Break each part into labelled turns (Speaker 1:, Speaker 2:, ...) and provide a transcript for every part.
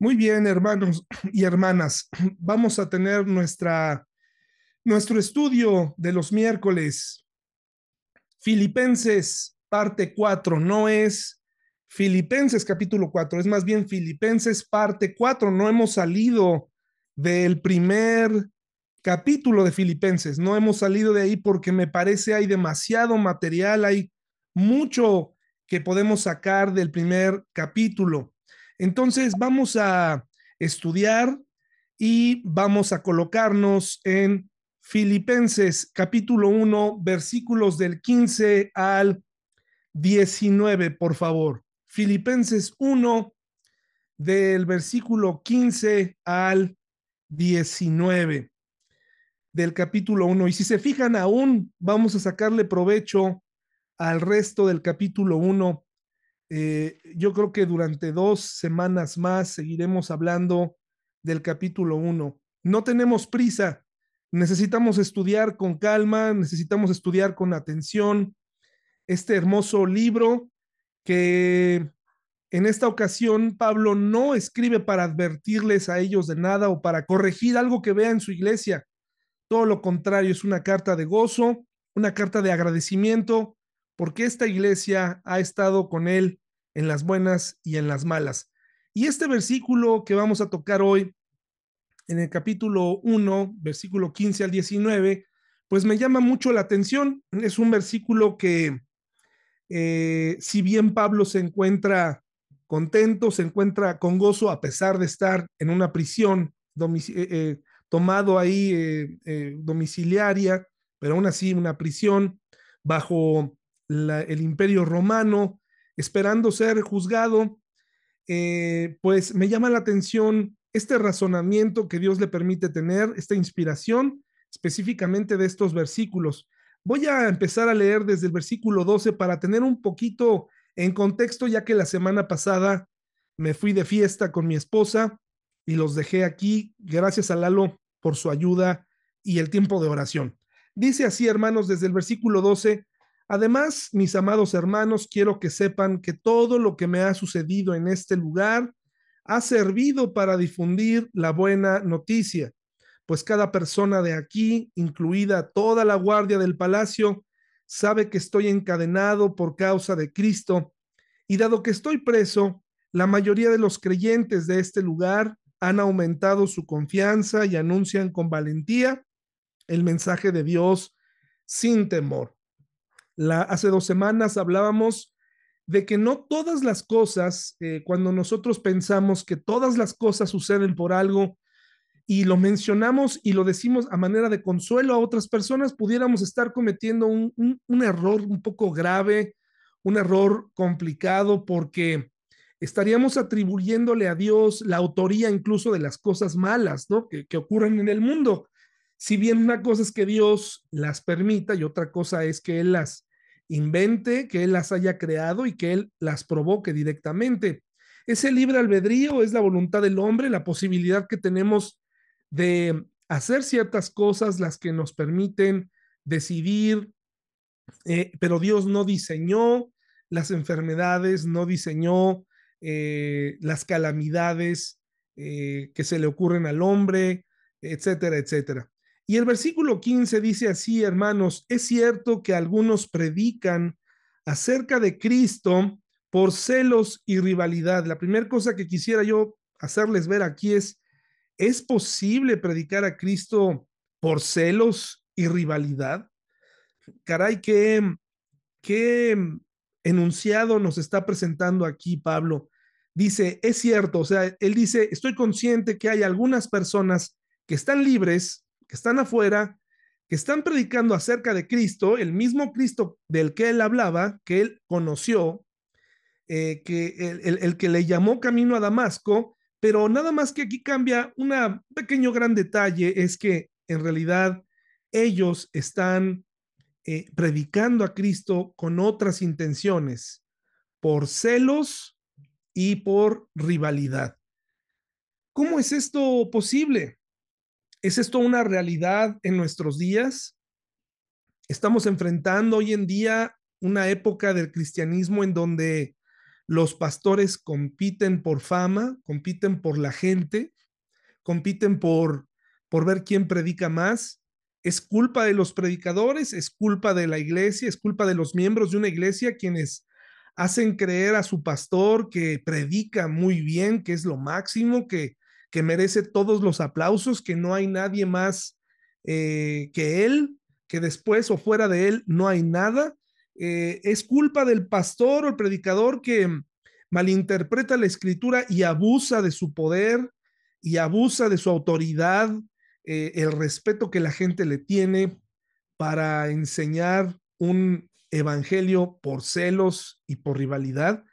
Speaker 1: Muy bien, hermanos y hermanas, vamos a tener nuestra, nuestro estudio de los miércoles. Filipenses, parte 4, no es Filipenses capítulo 4, es más bien Filipenses parte 4. No hemos salido del primer capítulo de Filipenses, no hemos salido de ahí porque me parece hay demasiado material, hay mucho que podemos sacar del primer capítulo. Entonces vamos a estudiar y vamos a colocarnos en Filipenses capítulo 1, versículos del 15 al 19, por favor. Filipenses 1, del versículo 15 al 19 del capítulo 1. Y si se fijan aún, vamos a sacarle provecho al resto del capítulo 1 eh, yo creo que durante dos semanas más seguiremos hablando del capítulo 1. No tenemos prisa, necesitamos estudiar con calma, necesitamos estudiar con atención este hermoso libro que en esta ocasión Pablo no escribe para advertirles a ellos de nada o para corregir algo que vea en su iglesia. Todo lo contrario, es una carta de gozo, una carta de agradecimiento, porque esta iglesia ha estado con él en las buenas y en las malas. Y este versículo que vamos a tocar hoy, en el capítulo 1, versículo 15 al 19, pues me llama mucho la atención. Es un versículo que, eh, si bien Pablo se encuentra contento, se encuentra con gozo a pesar de estar en una prisión eh, eh, tomado ahí domiciliaria, pero aún así una prisión bajo el imperio romano, esperando ser juzgado, eh, pues me llama la atención este razonamiento que Dios le permite tener, esta inspiración específicamente de estos versículos. Voy a empezar a leer desde el versículo 12 para tener un poquito en contexto, ya que la semana pasada me fui de fiesta con mi esposa y los dejé aquí. Gracias a Lalo por su ayuda y el tiempo de oración. Dice así, hermanos, desde el versículo 12, Además, mis amados hermanos, quiero que sepan que todo lo que me ha sucedido en este lugar ha servido para difundir la buena noticia, pues cada persona de aquí, incluida toda la guardia del palacio, sabe que estoy encadenado por causa de Cristo, y dado que estoy preso, la mayoría de los creyentes de este lugar han aumentado su confianza y anuncian con valentía el mensaje de Dios sin temor hace dos semanas hablábamos de que no todas las cosas, eh, cuando nosotros pensamos que todas las cosas suceden por algo y lo mencionamos y lo decimos a manera de consuelo a otras personas, pudiéramos estar cometiendo un, error un poco grave, un error complicado, porque estaríamos atribuyéndole a Dios la autoría incluso de las cosas malas. Que, que ocurren en el mundo. Si bien una cosa es que Dios las permita y otra cosa es que Él las invente, que Él las haya creado y que Él las provoque directamente. Ese libre albedrío es la voluntad del hombre, la posibilidad que tenemos de hacer ciertas cosas, las que nos permiten decidir, eh, pero Dios no diseñó las enfermedades, no diseñó eh, las calamidades eh, que se le ocurren al hombre, etcétera, etcétera. Y el versículo 15 dice así, hermanos, es cierto que algunos predican acerca de Cristo por celos y rivalidad. La primera cosa que quisiera yo hacerles ver aquí es, ¿es posible predicar a Cristo por celos y rivalidad? Caray, qué, qué enunciado nos está presentando aquí Pablo. Dice, es cierto, o sea, él dice, estoy consciente que hay algunas personas que están libres que están afuera, que están predicando acerca de Cristo, el mismo Cristo del que él hablaba, que él conoció, eh, que el, que le llamó camino a Damasco, pero nada más que aquí cambia un pequeño gran detalle, es que en realidad ellos están eh, predicando a Cristo con otras intenciones, por celos y por rivalidad. ¿Cómo es esto posible? ¿Es esto una realidad en nuestros días? Estamos enfrentando hoy en día una época del cristianismo en donde los pastores compiten por fama, compiten por la gente, compiten por, por ver quién predica más. Es culpa de los predicadores, es culpa de la iglesia, es culpa de los miembros de una iglesia quienes hacen creer a su pastor que predica muy bien, que es lo máximo, que, que merece todos los aplausos, que no hay nadie más eh, que él, que después o fuera de él no hay nada. Eh, es culpa del pastor o el predicador que malinterpreta la escritura y abusa de su poder y abusa de su autoridad, eh, el respeto que la gente le tiene para enseñar un evangelio por celos y por rivalidad.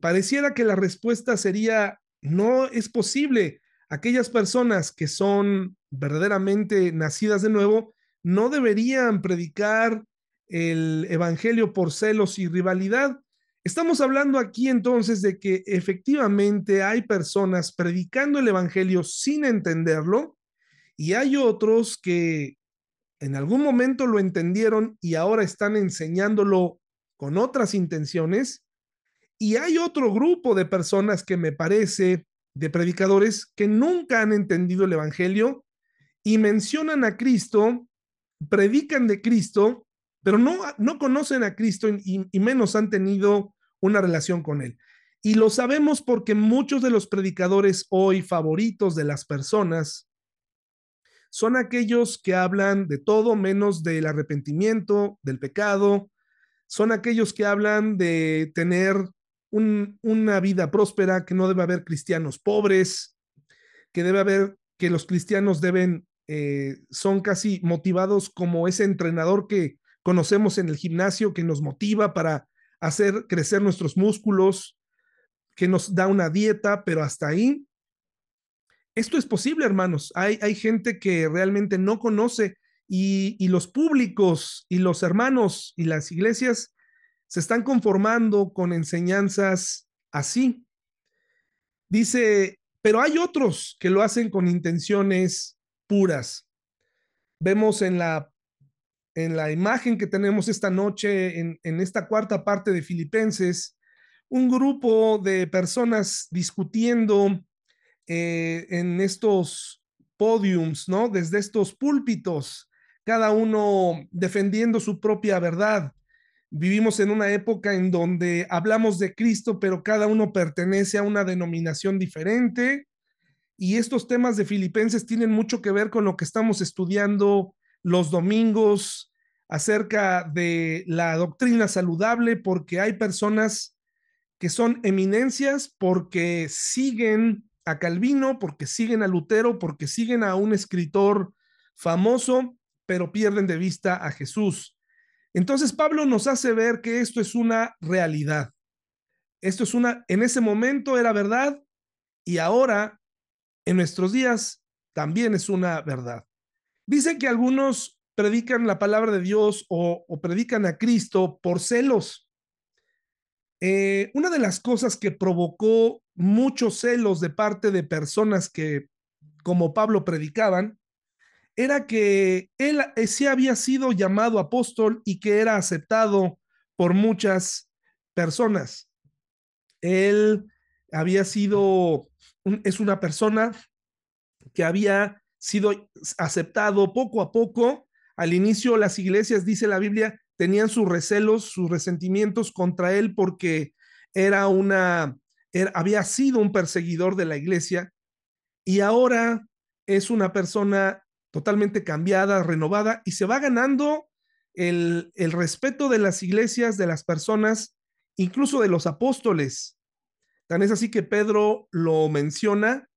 Speaker 1: Pareciera que la respuesta sería, no es posible. Aquellas personas que son verdaderamente nacidas de nuevo no deberían predicar el Evangelio por celos y rivalidad. Estamos hablando aquí entonces de que efectivamente hay personas predicando el Evangelio sin entenderlo y hay otros que en algún momento lo entendieron y ahora están enseñándolo con otras intenciones. Y hay otro grupo de personas que me parece, de predicadores, que nunca han entendido el Evangelio y mencionan a Cristo, predican de Cristo, pero no, no conocen a Cristo y, y menos han tenido una relación con Él. Y lo sabemos porque muchos de los predicadores hoy favoritos de las personas son aquellos que hablan de todo menos del arrepentimiento, del pecado, son aquellos que hablan de tener un, una vida próspera, que no debe haber cristianos pobres, que debe haber, que los cristianos deben, eh, son casi motivados como ese entrenador que conocemos en el gimnasio que nos motiva para hacer crecer nuestros músculos, que nos da una dieta, pero hasta ahí. Esto es posible, hermanos. Hay, hay gente que realmente no conoce y, y los públicos y los hermanos y las iglesias se están conformando con enseñanzas así. Dice, pero hay otros que lo hacen con intenciones puras. Vemos en la en la imagen que tenemos esta noche, en, en esta cuarta parte de Filipenses, un grupo de personas discutiendo eh, en estos podiums, ¿no? Desde estos púlpitos, cada uno defendiendo su propia verdad. Vivimos en una época en donde hablamos de Cristo, pero cada uno pertenece a una denominación diferente. Y estos temas de Filipenses tienen mucho que ver con lo que estamos estudiando los domingos acerca de la doctrina saludable, porque hay personas que son eminencias porque siguen a Calvino, porque siguen a Lutero, porque siguen a un escritor famoso, pero pierden de vista a Jesús. Entonces Pablo nos hace ver que esto es una realidad. Esto es una, en ese momento era verdad y ahora, en nuestros días, también es una verdad. Dice que algunos predican la palabra de Dios o, predican a Cristo por celos. Eh, una de las cosas que provocó muchos celos de parte de personas que, como Pablo, predicaban, era que él eh, sí había sido llamado apóstol y que era aceptado por muchas personas. Él había sido, es una persona que había sido aceptado poco a poco. Al inicio las iglesias, dice la Biblia, tenían sus recelos, sus resentimientos contra él porque era una, había sido un perseguidor de la iglesia y ahora es una persona totalmente cambiada, renovada y se va ganando el, respeto de las iglesias, de las personas, incluso de los apóstoles. Tan es así que Pedro lo menciona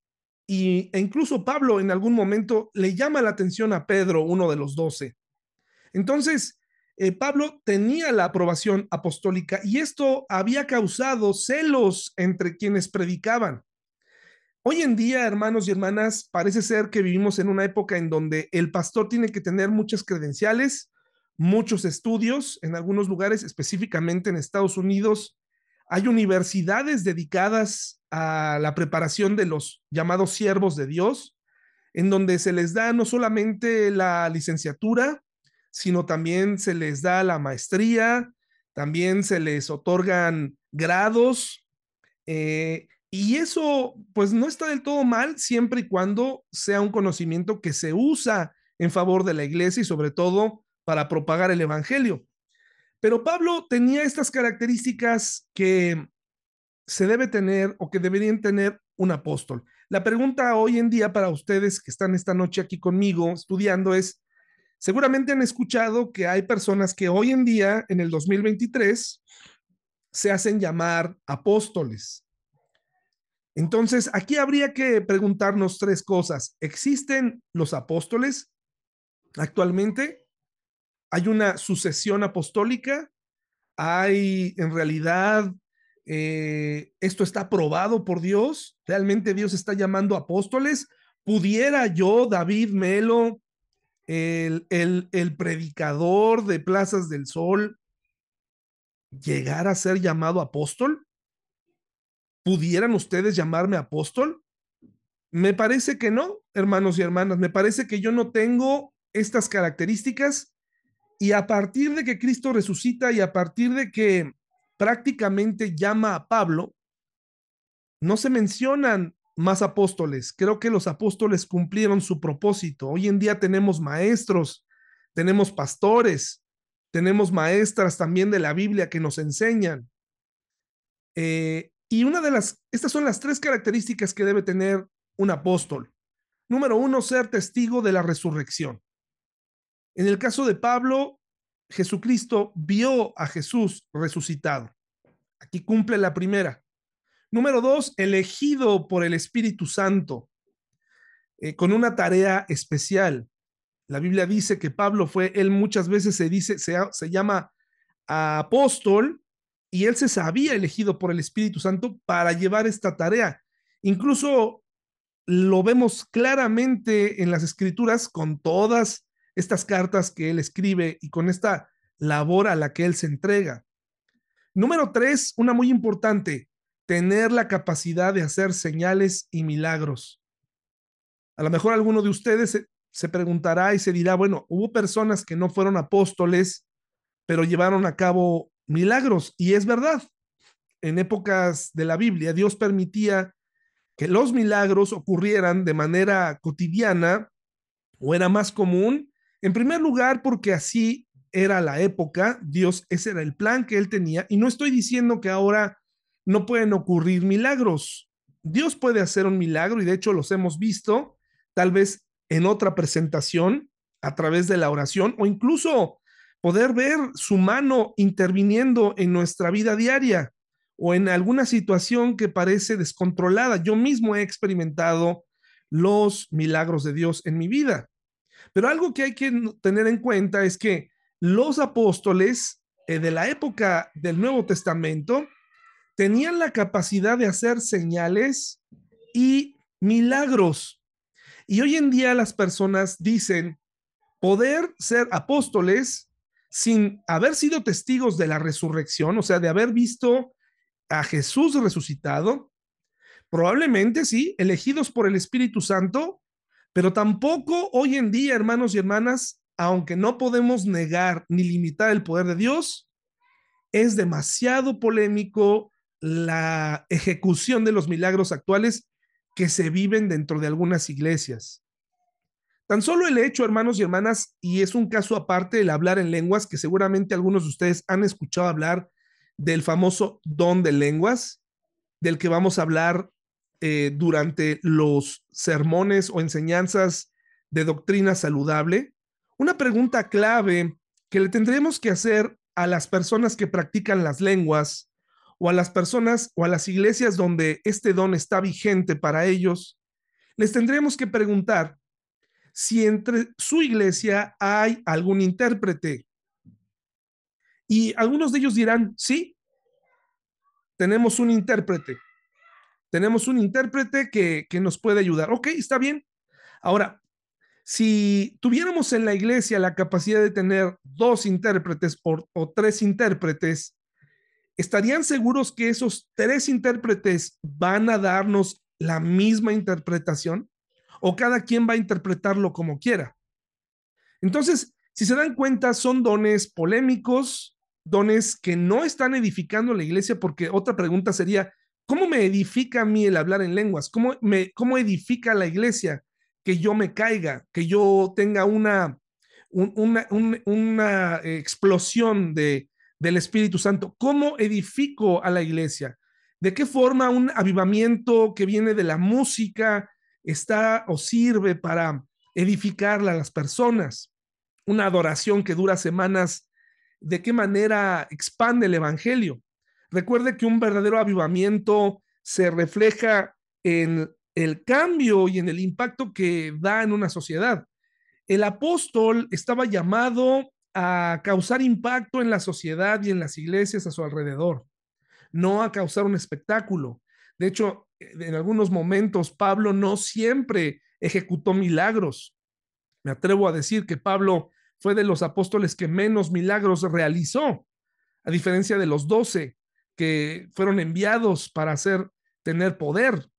Speaker 1: y, e incluso Pablo en algún momento le llama la atención a Pedro, uno de los doce. Entonces, eh, Pablo tenía la aprobación apostólica y esto había causado celos entre quienes predicaban. Hoy en día, hermanos y hermanas, parece ser que vivimos en una época en donde el pastor tiene que tener muchas credenciales, muchos estudios, en algunos lugares, específicamente en Estados Unidos, hay universidades dedicadas a la preparación de los llamados siervos de Dios, en donde se les da no solamente la licenciatura, sino también se les da la maestría, también se les otorgan grados eh, y eso pues no está del todo mal siempre y cuando sea un conocimiento que se usa en favor de la iglesia y sobre todo para propagar el evangelio. Pero Pablo tenía estas características que se debe tener o que deberían tener un apóstol. La pregunta hoy en día para ustedes que están esta noche aquí conmigo estudiando es, seguramente han escuchado que hay personas que hoy en día, en el 2023, se hacen llamar apóstoles. Entonces, aquí habría que preguntarnos tres cosas. ¿Existen los apóstoles actualmente? ¿Hay una sucesión apostólica? ¿Hay en realidad eh, esto está aprobado por Dios, realmente Dios está llamando apóstoles. ¿Pudiera yo, David Melo, el, el, el predicador de Plazas del Sol, llegar a ser llamado apóstol? ¿Pudieran ustedes llamarme apóstol? Me parece que no, hermanos y hermanas, me parece que yo no tengo estas características y a partir de que Cristo resucita y a partir de que prácticamente llama a Pablo, no se mencionan más apóstoles. Creo que los apóstoles cumplieron su propósito. Hoy en día tenemos maestros, tenemos pastores, tenemos maestras también de la Biblia que nos enseñan. Eh, y una de las, estas son las tres características que debe tener un apóstol. Número uno, ser testigo de la resurrección. En el caso de Pablo, Jesucristo vio a Jesús resucitado. Aquí cumple la primera. Número dos, elegido por el Espíritu Santo eh, con una tarea especial. La Biblia dice que Pablo fue, él muchas veces se dice, se, se llama apóstol y él se sabía elegido por el Espíritu Santo para llevar esta tarea. Incluso lo vemos claramente en las escrituras con todas estas cartas que él escribe y con esta labor a la que él se entrega. Número tres, una muy importante, tener la capacidad de hacer señales y milagros. A lo mejor alguno de ustedes se, preguntará y se dirá, bueno, hubo personas que no fueron apóstoles, pero llevaron a cabo milagros. Y es verdad, en épocas de la Biblia, Dios permitía que los milagros ocurrieran de manera cotidiana o era más común en primer lugar, porque así era la época, Dios, ese era el plan que él tenía, y no estoy diciendo que ahora no pueden ocurrir milagros. Dios puede hacer un milagro y de hecho los hemos visto, tal vez en otra presentación, a través de la oración o incluso poder ver su mano interviniendo en nuestra vida diaria o en alguna situación que parece descontrolada. Yo mismo he experimentado los milagros de Dios en mi vida. Pero algo que hay que tener en cuenta es que los apóstoles eh, de la época del Nuevo Testamento tenían la capacidad de hacer señales y milagros. Y hoy en día las personas dicen poder ser apóstoles sin haber sido testigos de la resurrección, o sea, de haber visto a Jesús resucitado, probablemente sí, elegidos por el Espíritu Santo, pero tampoco hoy en día, hermanos y hermanas, aunque no podemos negar ni limitar el poder de Dios, es demasiado polémico la ejecución de los milagros actuales que se viven dentro de algunas iglesias. Tan solo el hecho, hermanos y hermanas, y es un caso aparte el hablar en lenguas, que seguramente algunos de ustedes han escuchado hablar del famoso don de lenguas, del que vamos a hablar eh, durante los sermones o enseñanzas de doctrina saludable, una pregunta clave que le tendremos que hacer a las personas que practican las lenguas o a las personas o a las iglesias donde este don está vigente para ellos, les tendremos que preguntar si entre su iglesia hay algún intérprete. Y algunos de ellos dirán, sí, tenemos un intérprete tenemos un intérprete que, nos puede ayudar. Ok, está bien. Ahora, si tuviéramos en la iglesia la capacidad de tener dos intérpretes o, o, tres intérpretes, ¿estarían seguros que esos tres intérpretes van a darnos la misma interpretación? ¿O cada quien va a interpretarlo como quiera? Entonces, si se dan cuenta, son dones polémicos, dones que no están edificando la iglesia, porque otra pregunta sería, ¿cómo me edifica a mí el hablar en lenguas? ¿Cómo, me, cómo edifica la iglesia que yo me caiga, que yo tenga una, una, una explosión de, del Espíritu Santo? ¿Cómo edifico a la iglesia? ¿De qué forma un avivamiento que viene de la música está o sirve para edificarla a las personas? Una adoración que dura semanas de qué manera expande el Evangelio. Recuerde que un verdadero avivamiento se refleja en el cambio y en el impacto que da en una sociedad. El apóstol estaba llamado a causar impacto en la sociedad y en las iglesias a su alrededor, no a causar un espectáculo. De hecho, en algunos momentos Pablo no siempre ejecutó milagros. Me atrevo a decir que Pablo fue de los apóstoles que menos milagros realizó, a diferencia de los doce que fueron enviados para hacer tener poder.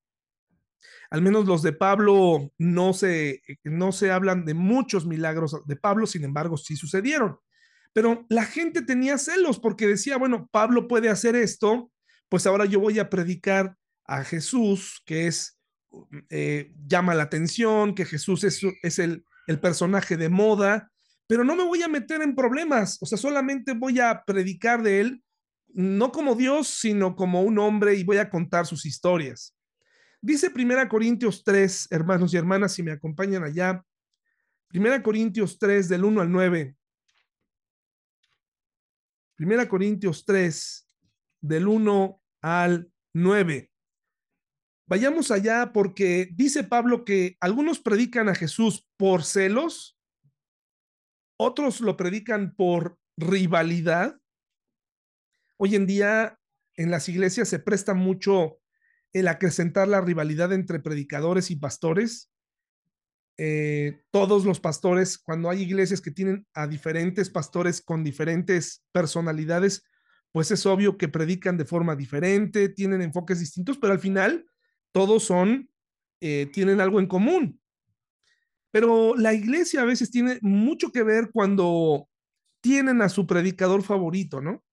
Speaker 1: Al menos los de Pablo no se, no se hablan de muchos milagros de Pablo, sin embargo, sí sucedieron. Pero la gente tenía celos porque decía, bueno, Pablo puede hacer esto, pues ahora yo voy a predicar a Jesús, que es, eh, llama la atención, que Jesús es, es el, el personaje de moda, pero no me voy a meter en problemas, o sea, solamente voy a predicar de él, no como Dios, sino como un hombre y voy a contar sus historias. Dice Primera Corintios 3, hermanos y hermanas, si me acompañan allá, Primera Corintios 3 del 1 al 9. Primera Corintios 3 del 1 al 9. Vayamos allá porque dice Pablo que algunos predican a Jesús por celos otros lo predican por rivalidad. Hoy en día en las iglesias se presta mucho el acrecentar la rivalidad entre predicadores y pastores. Eh, todos los pastores, cuando hay iglesias que tienen a diferentes pastores con diferentes personalidades, pues es obvio que predican de forma diferente, tienen enfoques distintos, pero al final todos son, eh, tienen algo en común. Pero la iglesia a veces tiene mucho que ver cuando tienen a su predicador favorito, ¿no?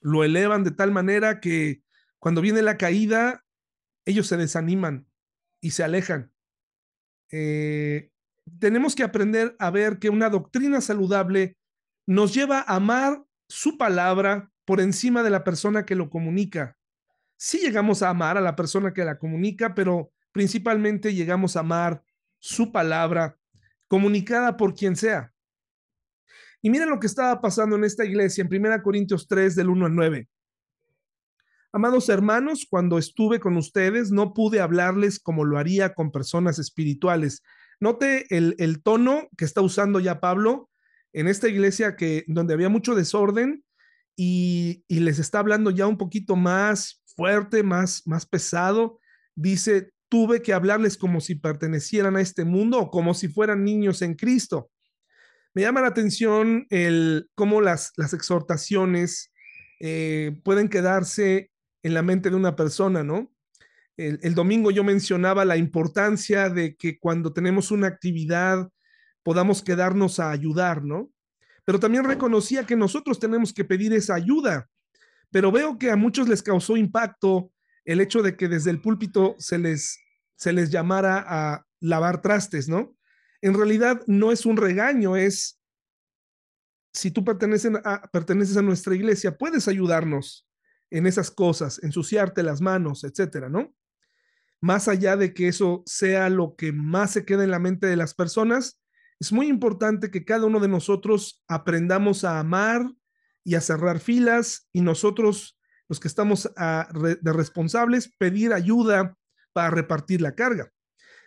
Speaker 1: Lo elevan de tal manera que cuando viene la caída, ellos se desaniman y se alejan. Eh, tenemos que aprender a ver que una doctrina saludable nos lleva a amar su palabra por encima de la persona que lo comunica. Sí llegamos a amar a la persona que la comunica, pero principalmente llegamos a amar su palabra comunicada por quien sea. Y miren lo que estaba pasando en esta iglesia en 1 Corintios 3 del 1 al 9. Amados hermanos, cuando estuve con ustedes no pude hablarles como lo haría con personas espirituales. Note el, el tono que está usando ya Pablo en esta iglesia que donde había mucho desorden y, y les está hablando ya un poquito más fuerte, más, más pesado. Dice, tuve que hablarles como si pertenecieran a este mundo o como si fueran niños en Cristo. Me llama la atención el cómo las, las exhortaciones eh, pueden quedarse en la mente de una persona, ¿no? El, el, domingo yo mencionaba la importancia de que cuando tenemos una actividad podamos quedarnos a ayudar, ¿no? Pero también reconocía que nosotros tenemos que pedir esa ayuda. Pero veo que a muchos les causó impacto el hecho de que desde el púlpito se les, se les llamara a lavar trastes, ¿no? En realidad no es un regaño, es si tú perteneces a, perteneces a nuestra iglesia, puedes ayudarnos en esas cosas, ensuciarte las manos, etcétera, ¿no? Más allá de que eso sea lo que más se queda en la mente de las personas, es muy importante que cada uno de nosotros aprendamos a amar y a cerrar filas y nosotros los que estamos a, de responsables, pedir ayuda para repartir la carga.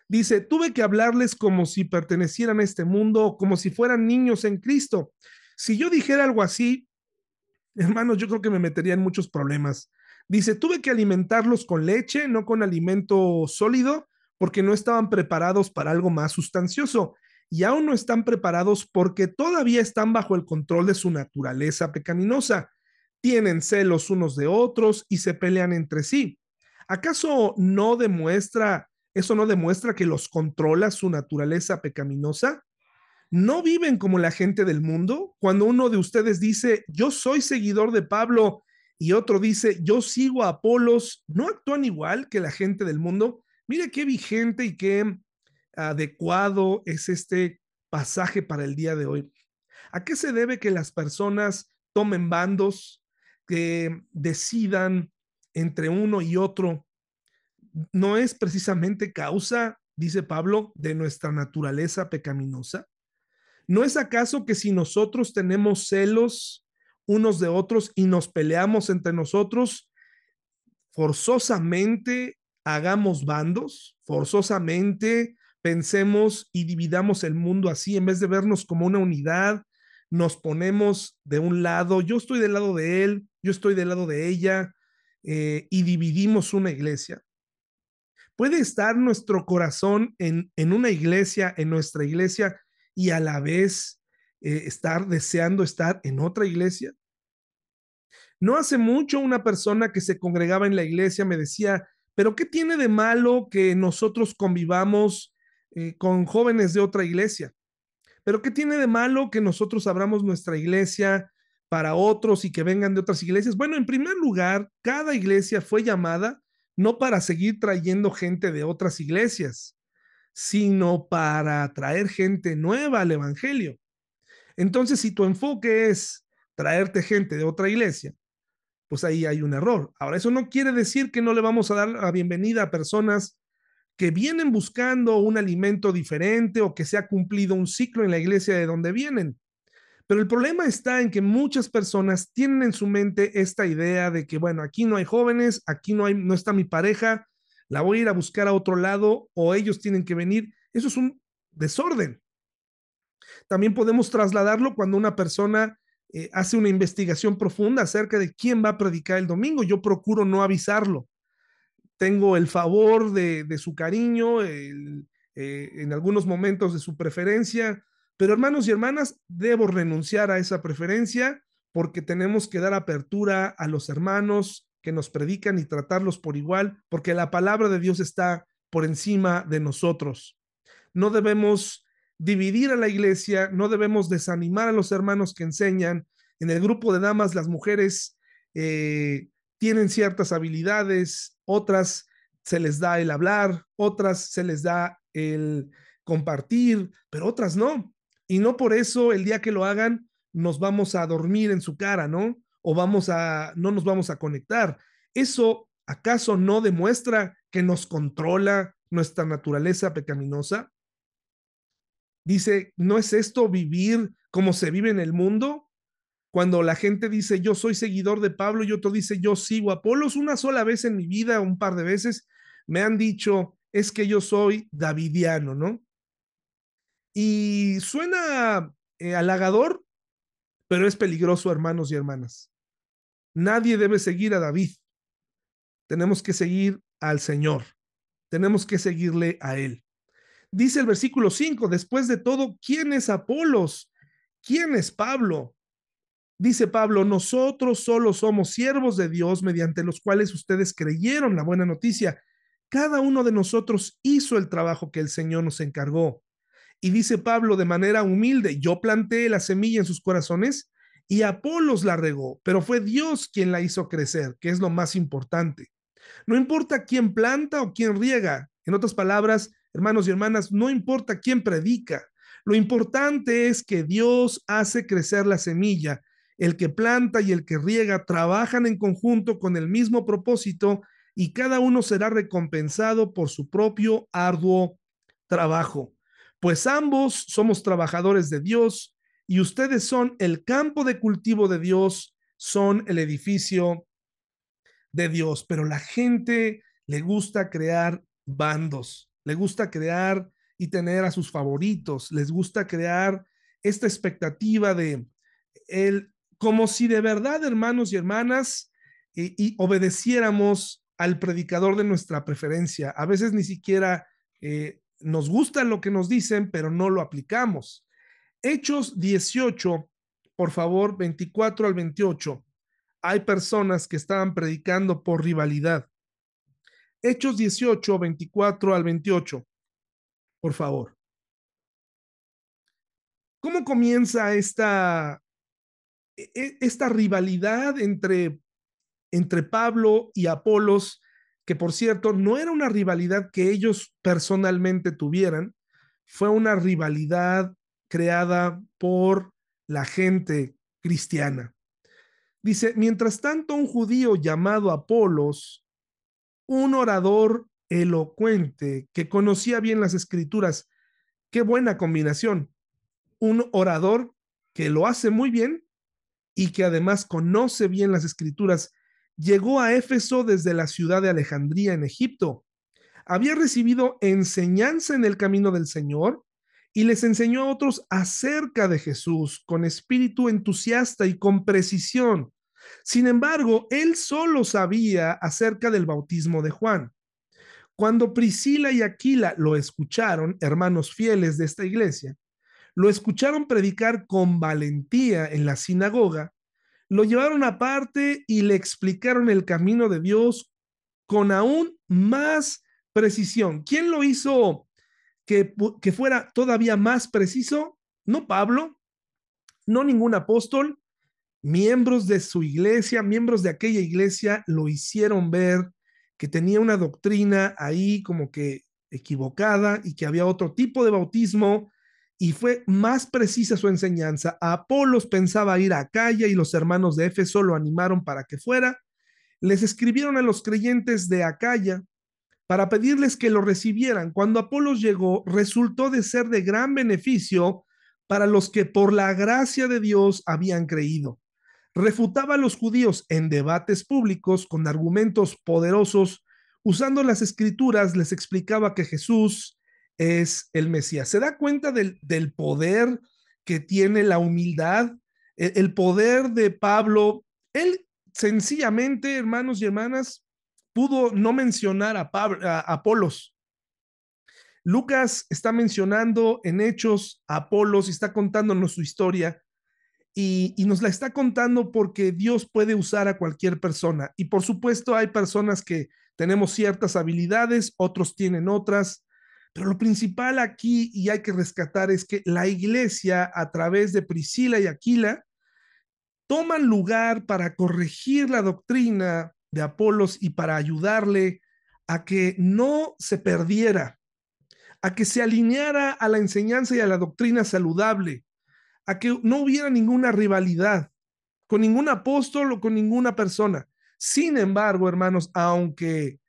Speaker 1: Dice, tuve que hablarles como si pertenecieran a este mundo, como si fueran niños en Cristo. Si yo dijera algo así, hermanos, yo creo que me metería en muchos problemas. Dice, tuve que alimentarlos con leche, no con alimento sólido, porque no estaban preparados para algo más sustancioso. Y aún no están preparados porque todavía están bajo el control de su naturaleza pecaminosa tienen celos unos de otros y se pelean entre sí. ¿Acaso no demuestra, eso no demuestra que los controla su naturaleza pecaminosa? no viven como la gente del mundo. Cuando uno de ustedes dice, yo soy seguidor de Pablo y otro dice, yo sigo a Apolos, ¿no actúan igual que la gente del mundo? Mire qué vigente y qué adecuado es este pasaje para el día de hoy. ¿A qué se debe que las personas tomen bandos, que decidan entre uno y otro? ¿No es precisamente causa, dice Pablo, de nuestra naturaleza pecaminosa? ¿No es acaso que si nosotros tenemos celos unos de otros y nos peleamos entre nosotros, forzosamente hagamos bandos, forzosamente pensemos y dividamos el mundo así, en vez de vernos como una unidad, nos ponemos de un lado, yo estoy del lado de él, yo estoy del lado de ella, eh, y dividimos una iglesia. Puede estar nuestro corazón en, en una iglesia, en nuestra iglesia, y a la vez eh, estar deseando estar en otra iglesia? No hace mucho una persona que se congregaba en la iglesia me decía, pero ¿qué tiene de malo que nosotros convivamos eh, con jóvenes de otra iglesia? ¿Pero qué tiene de malo que nosotros abramos nuestra iglesia para otros y que vengan de otras iglesias? Bueno, en primer lugar, cada iglesia fue llamada no para seguir trayendo gente de otras iglesias, sino para traer gente nueva al Evangelio. Entonces, si tu enfoque es traerte gente de otra iglesia, pues ahí hay un error. Ahora, eso no quiere decir que no le vamos a dar la bienvenida a personas que vienen buscando un alimento diferente o que se ha cumplido un ciclo en la iglesia de donde vienen. Pero el problema está en que muchas personas tienen en su mente esta idea de que, bueno, aquí no hay jóvenes, aquí no, hay, no está mi pareja, la voy a ir a buscar a otro lado o ellos tienen que venir. Eso es un desorden. También podemos trasladarlo cuando una persona eh, hace una investigación profunda acerca de quién va a predicar el domingo. Yo procuro no avisarlo. Tengo el favor de, su cariño, eh, en algunos momentos de su preferencia, pero hermanos y hermanas, debo renunciar a esa preferencia porque tenemos que dar apertura a los hermanos, que nos predican y tratarlos por igual, porque la palabra de Dios está por encima de nosotros. No debemos dividir a la iglesia, no debemos desanimar a los hermanos que enseñan. En el grupo de damas, las mujeres eh, tienen ciertas habilidades, otras se les da el hablar, otras se les da el compartir, pero otras no. Y no por eso el día que lo hagan nos vamos a dormir en su cara, ¿no? o vamos a, no nos vamos a conectar. ¿Eso acaso no demuestra que nos controla nuestra naturaleza pecaminosa? Dice, ¿no es esto vivir como se vive en el mundo? Cuando la gente dice, yo soy seguidor de Pablo y otro dice, yo sigo a Apolos, una sola vez en mi vida, un par de veces, me han dicho, es que yo soy davidiano, ¿no? Y suena eh, halagador, pero es peligroso, hermanos y hermanas. Nadie debe seguir a David. Tenemos que seguir al Señor. Tenemos que seguirle a Él. Dice el versículo 5, después de todo, ¿quién es Apolos? ¿Quién es Pablo? Dice Pablo, nosotros solo somos siervos de Dios mediante los cuales ustedes creyeron la buena noticia. Cada uno de nosotros hizo el trabajo que el Señor nos encargó. Y dice Pablo de manera humilde, yo planté la semilla en sus corazones y Apolos la regó, pero fue Dios quien la hizo crecer, que es lo más importante. No importa quién planta o quién riega. En otras palabras, hermanos y hermanas, no importa quién predica. Lo importante es que Dios hace crecer la semilla. El que planta y el que riega trabajan en conjunto con el mismo propósito y cada uno será recompensado por su propio arduo trabajo. Pues ambos somos trabajadores de Dios y ustedes son el campo de cultivo de Dios, son el edificio de Dios, pero la gente le gusta crear bandos, le gusta crear y tener a sus favoritos, les gusta crear esta expectativa de el como si de verdad, hermanos y hermanas, obedeciéramos al predicador de nuestra preferencia. A veces ni siquiera eh, nos gusta lo que nos dicen, pero no lo aplicamos. Hechos 18, por favor, 24 al 28. Hay personas que estaban predicando por rivalidad. Hechos 18, 24 al 28. Por favor. ¿Cómo comienza esta, esta rivalidad entre, entre Pablo y Apolos? Que por cierto, no era una rivalidad que ellos personalmente tuvieran, fue una rivalidad creada por la gente cristiana. Dice, mientras tanto, un judío llamado Apolos, un orador elocuente que conocía bien las escrituras, qué buena combinación, un orador que lo hace muy bien y que además conoce bien las escrituras, llegó a Éfeso desde la ciudad de Alejandría en Egipto. Había recibido enseñanza en el camino del Señor y les enseñó a otros acerca de Jesús con espíritu entusiasta y con precisión. Sin embargo, él solo sabía acerca del bautismo de Juan. Cuando Priscila y Aquila lo escucharon, hermanos fieles de esta iglesia, lo escucharon predicar con valentía en la sinagoga, lo llevaron aparte y le explicaron el camino de Dios con aún más precisión. ¿Quién lo hizo que, que fuera todavía más preciso? No Pablo, no ningún apóstol, miembros de su iglesia, miembros de aquella iglesia lo hicieron ver que tenía una doctrina ahí como que equivocada y que había otro tipo de bautismo y fue más precisa su enseñanza. Apolos pensaba ir a Acaya y los hermanos de Éfeso lo animaron para que fuera. Les escribieron a los creyentes de Acaya para pedirles que lo recibieran. Cuando Apolos llegó, resultó de ser de gran beneficio para los que por la gracia de Dios habían creído. Refutaba a los judíos en debates públicos con argumentos poderosos. Usando las escrituras, les explicaba que Jesús es el Mesías. ¿Se da cuenta del, del poder que tiene la humildad? El, el, poder de Pablo. Él sencillamente, hermanos y hermanas, pudo no mencionar a, Pablo, a Apolos. Lucas está mencionando en Hechos a Apolos y está contándonos su historia. Y, y, nos la está contando porque Dios puede usar a cualquier persona. Y por supuesto hay personas que tenemos ciertas habilidades, otros tienen otras, pero lo principal aquí, y hay que rescatar, es que la iglesia, a través de Priscila y Aquila, toman lugar para corregir la doctrina de Apolos y para ayudarle a que no se perdiera, a que se alineara a la enseñanza y a la doctrina saludable, a que no hubiera ninguna rivalidad con ningún apóstol o con ninguna persona. Sin embargo, hermanos, aunque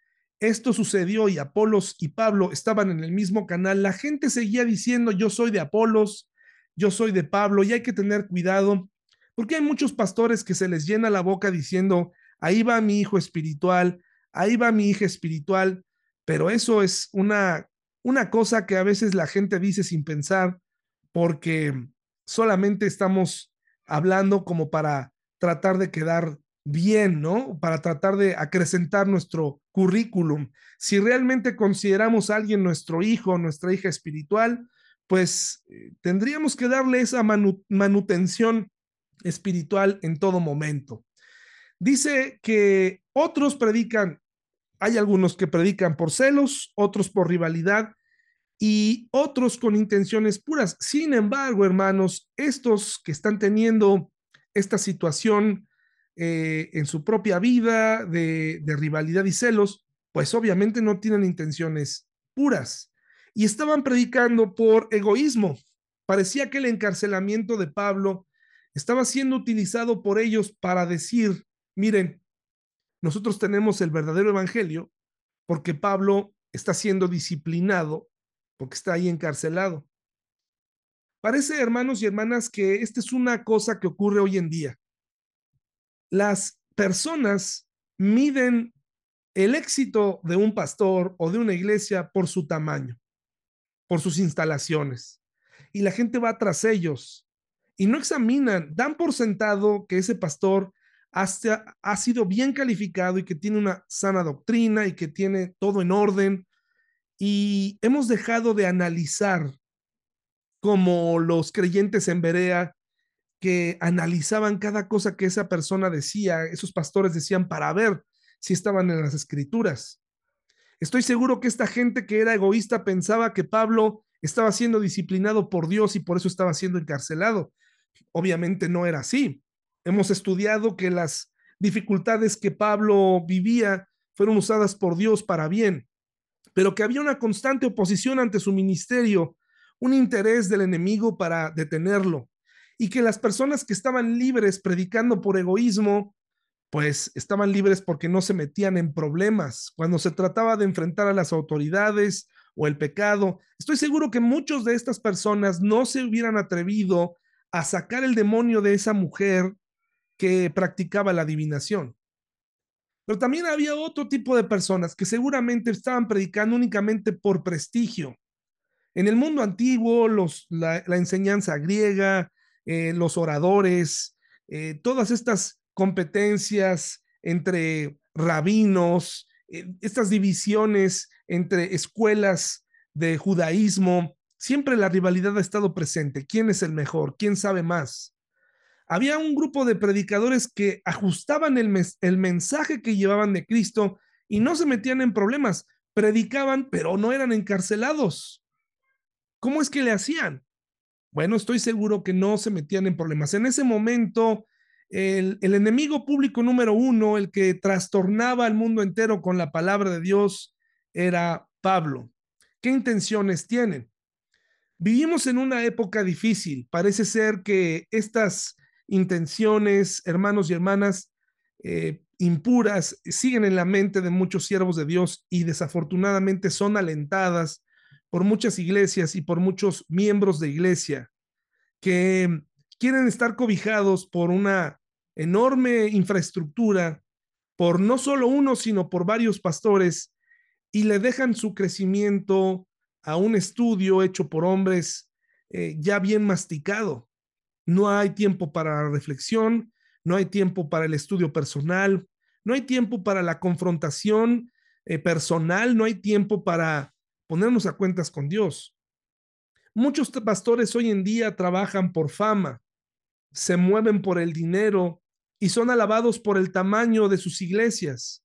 Speaker 1: esto sucedió y Apolos y Pablo estaban en el mismo canal, la gente seguía diciendo yo soy de Apolos, yo soy de Pablo y hay que tener cuidado porque hay muchos pastores que se les llena la boca diciendo ahí va mi hijo espiritual, ahí va mi hija espiritual, pero eso es una, una cosa que a veces la gente dice sin pensar porque solamente estamos hablando como para tratar de quedar bien, ¿no? Para tratar de acrecentar nuestro currículum. Si realmente consideramos a alguien nuestro hijo, nuestra hija espiritual, pues eh, tendríamos que darle esa manutención espiritual en todo momento. Dice que otros predican, hay algunos que predican por celos, otros por rivalidad y otros con intenciones puras. Sin embargo, hermanos, estos que están teniendo esta situación eh, en su propia vida de, de rivalidad y celos, pues obviamente no tienen intenciones puras. Y estaban predicando por egoísmo. Parecía que el encarcelamiento de Pablo estaba siendo utilizado por ellos para decir, miren, nosotros tenemos el verdadero evangelio porque Pablo está siendo disciplinado porque está ahí encarcelado. Parece, hermanos y hermanas, que esta es una cosa que ocurre hoy en día las personas miden el éxito de un pastor o de una iglesia por su tamaño, por sus instalaciones. Y la gente va tras ellos y no examinan, dan por sentado que ese pastor ha sido bien calificado y que tiene una sana doctrina y que tiene todo en orden. Y hemos dejado de analizar como los creyentes en Berea que analizaban cada cosa que esa persona decía, esos pastores decían para ver si estaban en las escrituras. Estoy seguro que esta gente que era egoísta pensaba que Pablo estaba siendo disciplinado por Dios y por eso estaba siendo encarcelado. Obviamente no era así. Hemos estudiado que las dificultades que Pablo vivía fueron usadas por Dios para bien, pero que había una constante oposición ante su ministerio, un interés del enemigo para detenerlo, y que las personas que estaban libres predicando por egoísmo, pues estaban libres porque no se metían en problemas. Cuando se trataba de enfrentar a las autoridades o el pecado, estoy seguro que muchos de estas personas no se hubieran atrevido a sacar el demonio de esa mujer que practicaba la adivinación. Pero también había otro tipo de personas que seguramente estaban predicando únicamente por prestigio. En el mundo antiguo, los, la, enseñanza griega, eh, los oradores, eh, todas estas competencias entre rabinos, eh, estas divisiones entre escuelas de judaísmo, siempre la rivalidad ha estado presente. ¿Quién es el mejor? ¿Quién sabe más? había un grupo de predicadores que ajustaban el, el mensaje que llevaban de Cristo y no se metían en problemas, predicaban, pero no eran encarcelados. ¿Cómo es que le hacían? Bueno, estoy seguro que no se metían en problemas. En ese momento, el, enemigo público número uno, el que trastornaba al mundo entero con la palabra de Dios, era Pablo. ¿Qué intenciones tienen? Vivimos en una época difícil. Parece ser que estas intenciones, hermanos y hermanas, eh, impuras, siguen en la mente de muchos siervos de Dios y desafortunadamente son alentadas por muchas iglesias y por muchos miembros de iglesia que quieren estar cobijados por una enorme infraestructura, por no solo uno, sino por varios pastores, y le dejan su crecimiento a un estudio hecho por hombres eh, ya bien masticado. No hay tiempo para la reflexión, no hay tiempo para el estudio personal, no hay tiempo para la confrontación eh, personal, no hay tiempo para ponernos a cuentas con Dios. Muchos pastores hoy en día trabajan por fama, se mueven por el dinero y son alabados por el tamaño de sus iglesias.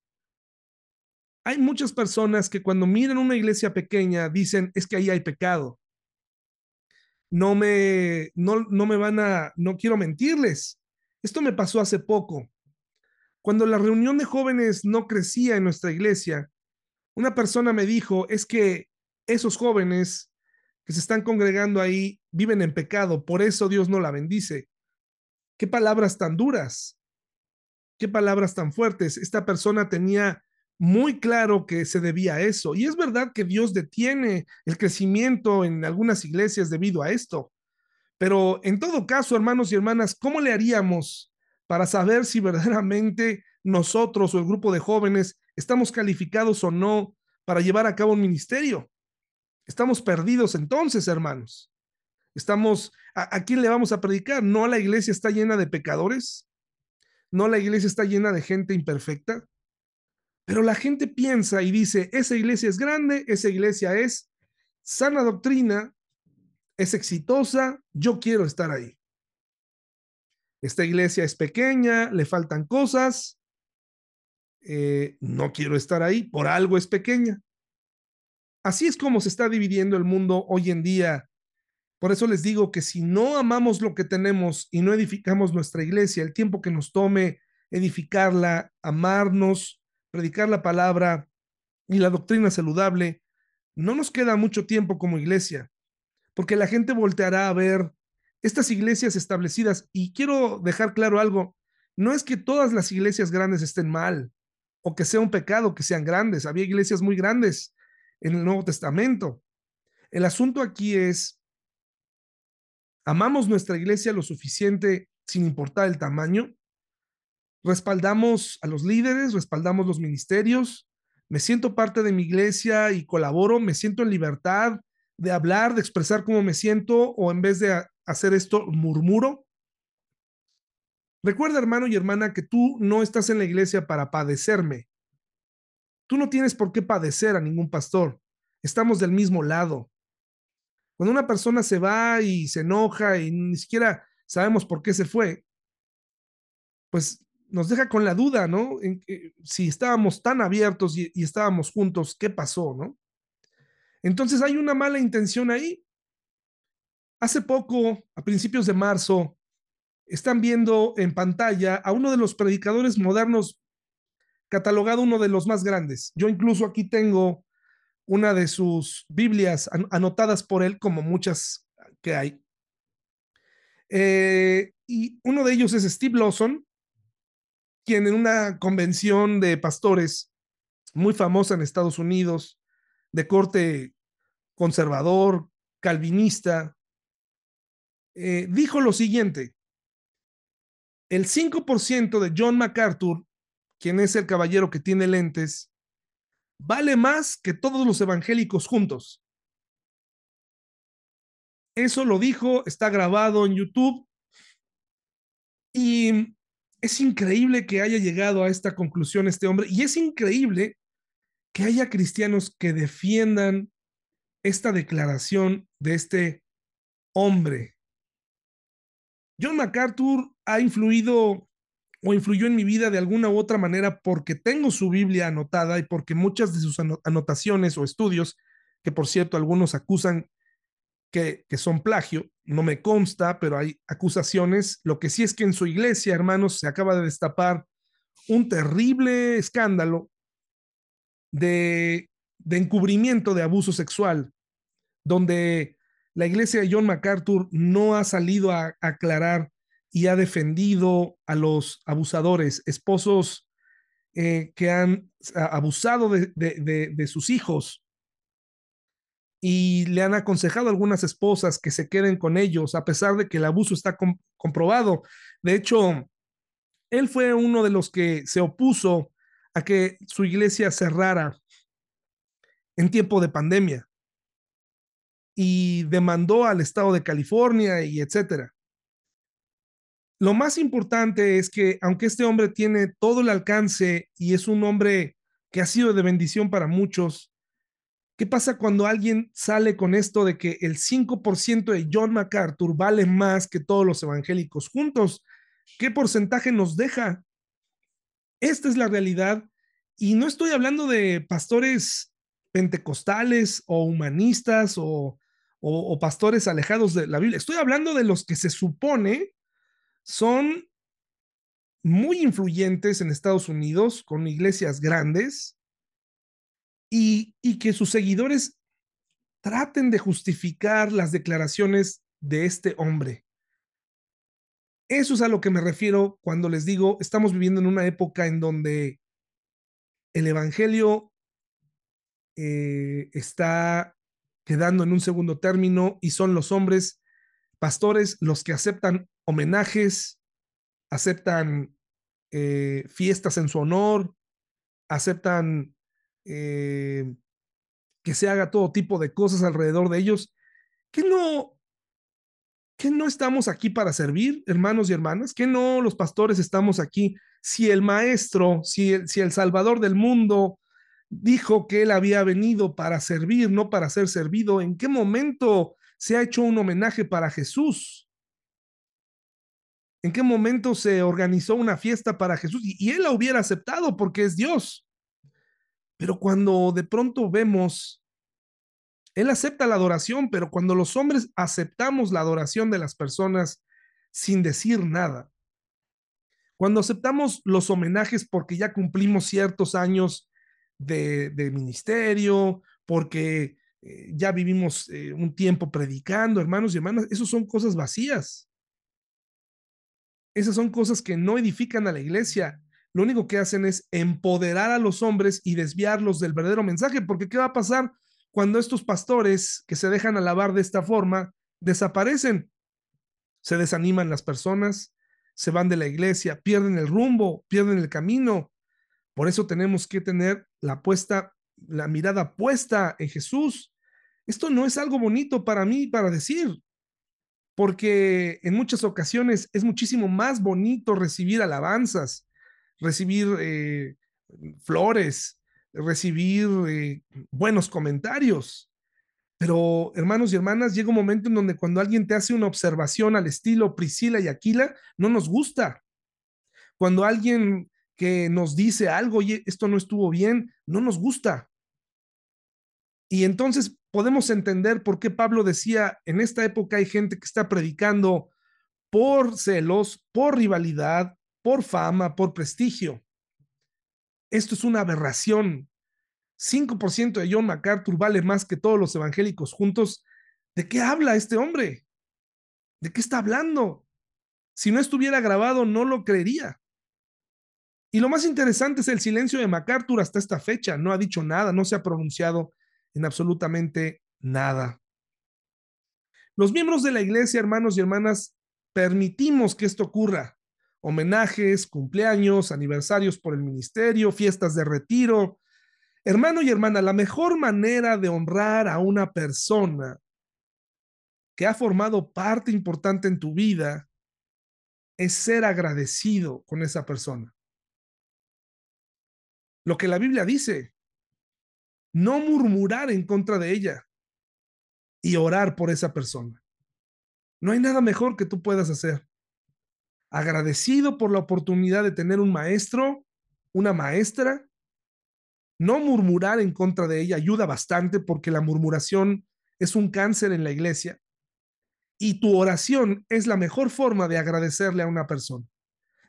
Speaker 1: Hay muchas personas que cuando miran una iglesia pequeña dicen, es que ahí hay pecado no me, no, no me van a, no quiero mentirles. Esto me pasó hace poco. Cuando la reunión de jóvenes no crecía en nuestra iglesia, una persona me dijo, es que esos jóvenes que se están congregando ahí viven en pecado, por eso Dios no la bendice. Qué palabras tan duras, qué palabras tan fuertes. Esta persona tenía muy claro que se debía a eso. Y es verdad que Dios detiene el crecimiento en algunas iglesias debido a esto. Pero en todo caso, hermanos y hermanas, ¿cómo le haríamos para saber si verdaderamente nosotros o el grupo de jóvenes estamos calificados o no para llevar a cabo un ministerio? Estamos perdidos entonces, hermanos. Estamos, ¿a, ¿a, quién le vamos a predicar? ¿No la iglesia está llena de pecadores? ¿No la iglesia está llena de gente imperfecta? Pero la gente piensa y dice, esa iglesia es grande, esa iglesia es sana doctrina, es exitosa, yo quiero estar ahí. Esta iglesia es pequeña, le faltan cosas, eh, no quiero estar ahí, por algo es pequeña. Así es como se está dividiendo el mundo hoy en día. Por eso les digo que si no amamos lo que tenemos y no edificamos nuestra iglesia, el tiempo que nos tome edificarla, amarnos, predicar la palabra y la doctrina saludable, no nos queda mucho tiempo como iglesia, porque la gente volteará a ver estas iglesias establecidas. Y quiero dejar claro algo, no es que todas las iglesias grandes estén mal o que sea un pecado que sean grandes. Había iglesias muy grandes en el Nuevo Testamento. El asunto aquí es, ¿amamos nuestra iglesia lo suficiente sin importar el tamaño? respaldamos a los líderes, respaldamos los ministerios, me siento parte de mi iglesia y colaboro, me siento en libertad de hablar, de expresar cómo me siento o en vez de hacer esto, murmuro. Recuerda, hermano y hermana, que tú no estás en la iglesia para padecerme. Tú no tienes por qué padecer a ningún pastor. Estamos del mismo lado. Cuando una persona se va y se enoja y ni siquiera sabemos por qué se fue, pues nos deja con la duda, ¿no? Si estábamos tan abiertos y, y, estábamos juntos, ¿qué pasó, no? Entonces hay una mala intención ahí. Hace poco, a principios de marzo, están viendo en pantalla a uno de los predicadores modernos, catalogado uno de los más grandes. Yo incluso aquí tengo una de sus Biblias anotadas por él, como muchas que hay. Eh, y uno de ellos es Steve Lawson, quien en una convención de pastores muy famosa en Estados Unidos, de corte conservador, calvinista, eh, dijo lo siguiente, el 5% de John MacArthur, quien es el caballero que tiene lentes, vale más que todos los evangélicos juntos. Eso lo dijo, está grabado en YouTube y es increíble que haya llegado a esta conclusión este hombre y es increíble que haya cristianos que defiendan esta declaración de este hombre. John MacArthur ha influido o influyó en mi vida de alguna u otra manera porque tengo su Biblia anotada y porque muchas de sus anotaciones o estudios, que por cierto algunos acusan que, que son plagio, no me consta, pero hay acusaciones. Lo que sí es que en su iglesia, hermanos, se acaba de destapar un terrible escándalo de, de encubrimiento de abuso sexual, donde la iglesia de John MacArthur no ha salido a aclarar y ha defendido a los abusadores, esposos eh, que han abusado de, sus hijos y le han aconsejado a algunas esposas que se queden con ellos a pesar de que el abuso está comprobado. De hecho, él fue uno de los que se opuso a que su iglesia cerrara en tiempo de pandemia y demandó al estado de California y etcétera. Lo más importante es que aunque este hombre tiene todo el alcance y es un hombre que ha sido de bendición para muchos, ¿qué pasa cuando alguien sale con esto de que el 5% de John MacArthur vale más que todos los evangélicos juntos? ¿Qué porcentaje nos deja? Esta es la realidad. Y no estoy hablando de pastores pentecostales o humanistas o, o, pastores alejados de la Biblia. Estoy hablando de los que se supone son muy influyentes en Estados Unidos, con iglesias grandes, y, y que sus seguidores traten de justificar las declaraciones de este hombre. Eso es a lo que me refiero cuando les digo, estamos viviendo en una época en donde el Evangelio eh, está quedando en un segundo término y son los hombres pastores los que aceptan homenajes, aceptan eh, fiestas en su honor, aceptan eh, que se haga todo tipo de cosas alrededor de ellos. ¿Que no, que no estamos aquí para servir, hermanos y hermanas? ¿Que no los pastores estamos aquí? Si el maestro, si el, si el salvador del mundo dijo que él había venido para servir, no para ser servido, ¿en qué momento se ha hecho un homenaje para Jesús? ¿En qué momento se organizó una fiesta para Jesús? Y, él la hubiera aceptado porque es Dios. Pero cuando de pronto vemos, él acepta la adoración, pero cuando los hombres aceptamos la adoración de las personas sin decir nada, cuando aceptamos los homenajes porque ya cumplimos ciertos años de, ministerio, porque eh, ya vivimos eh, un tiempo predicando, hermanos y hermanas, esos son cosas vacías. Esas son cosas que no edifican a la iglesia. Lo único que hacen es empoderar a los hombres y desviarlos del verdadero mensaje, porque ¿qué va a pasar cuando estos pastores que se dejan alabar de esta forma desaparecen? Se desaniman las personas, se van de la iglesia, pierden el rumbo, pierden el camino. Por eso tenemos que tener la puesta, la mirada puesta en Jesús. Esto no es algo bonito para mí para decir porque en muchas ocasiones es muchísimo más bonito recibir alabanzas, recibir eh, flores, recibir eh, buenos comentarios. Pero, hermanos y hermanas, llega un momento en donde cuando alguien te hace una observación al estilo Priscila y Aquila, no nos gusta. Cuando alguien que nos dice algo, oye, esto no estuvo bien, no nos gusta. Y entonces podemos entender por qué Pablo decía, en esta época hay gente que está predicando por celos, por rivalidad, por fama, por prestigio. Esto es una aberración. 5% de John MacArthur vale más que todos los evangélicos juntos. ¿De qué habla este hombre? ¿De qué está hablando? Si no estuviera grabado, no lo creería. Y lo más interesante es el silencio de MacArthur hasta esta fecha. No ha dicho nada, no se ha pronunciado en absolutamente nada. Los miembros de la iglesia, hermanos y hermanas, permitimos que esto ocurra. Homenajes, cumpleaños, aniversarios por el ministerio, fiestas de retiro. Hermano y hermana, la mejor manera de honrar a una persona que ha formado parte importante en tu vida es ser agradecido con esa persona. Lo que la Biblia dice, no murmurar en contra de ella y orar por esa persona. No hay nada mejor que tú puedas hacer. Agradecido por la oportunidad de tener un maestro, una maestra, no murmurar en contra de ella ayuda bastante porque la murmuración es un cáncer en la iglesia y tu oración es la mejor forma de agradecerle a una persona.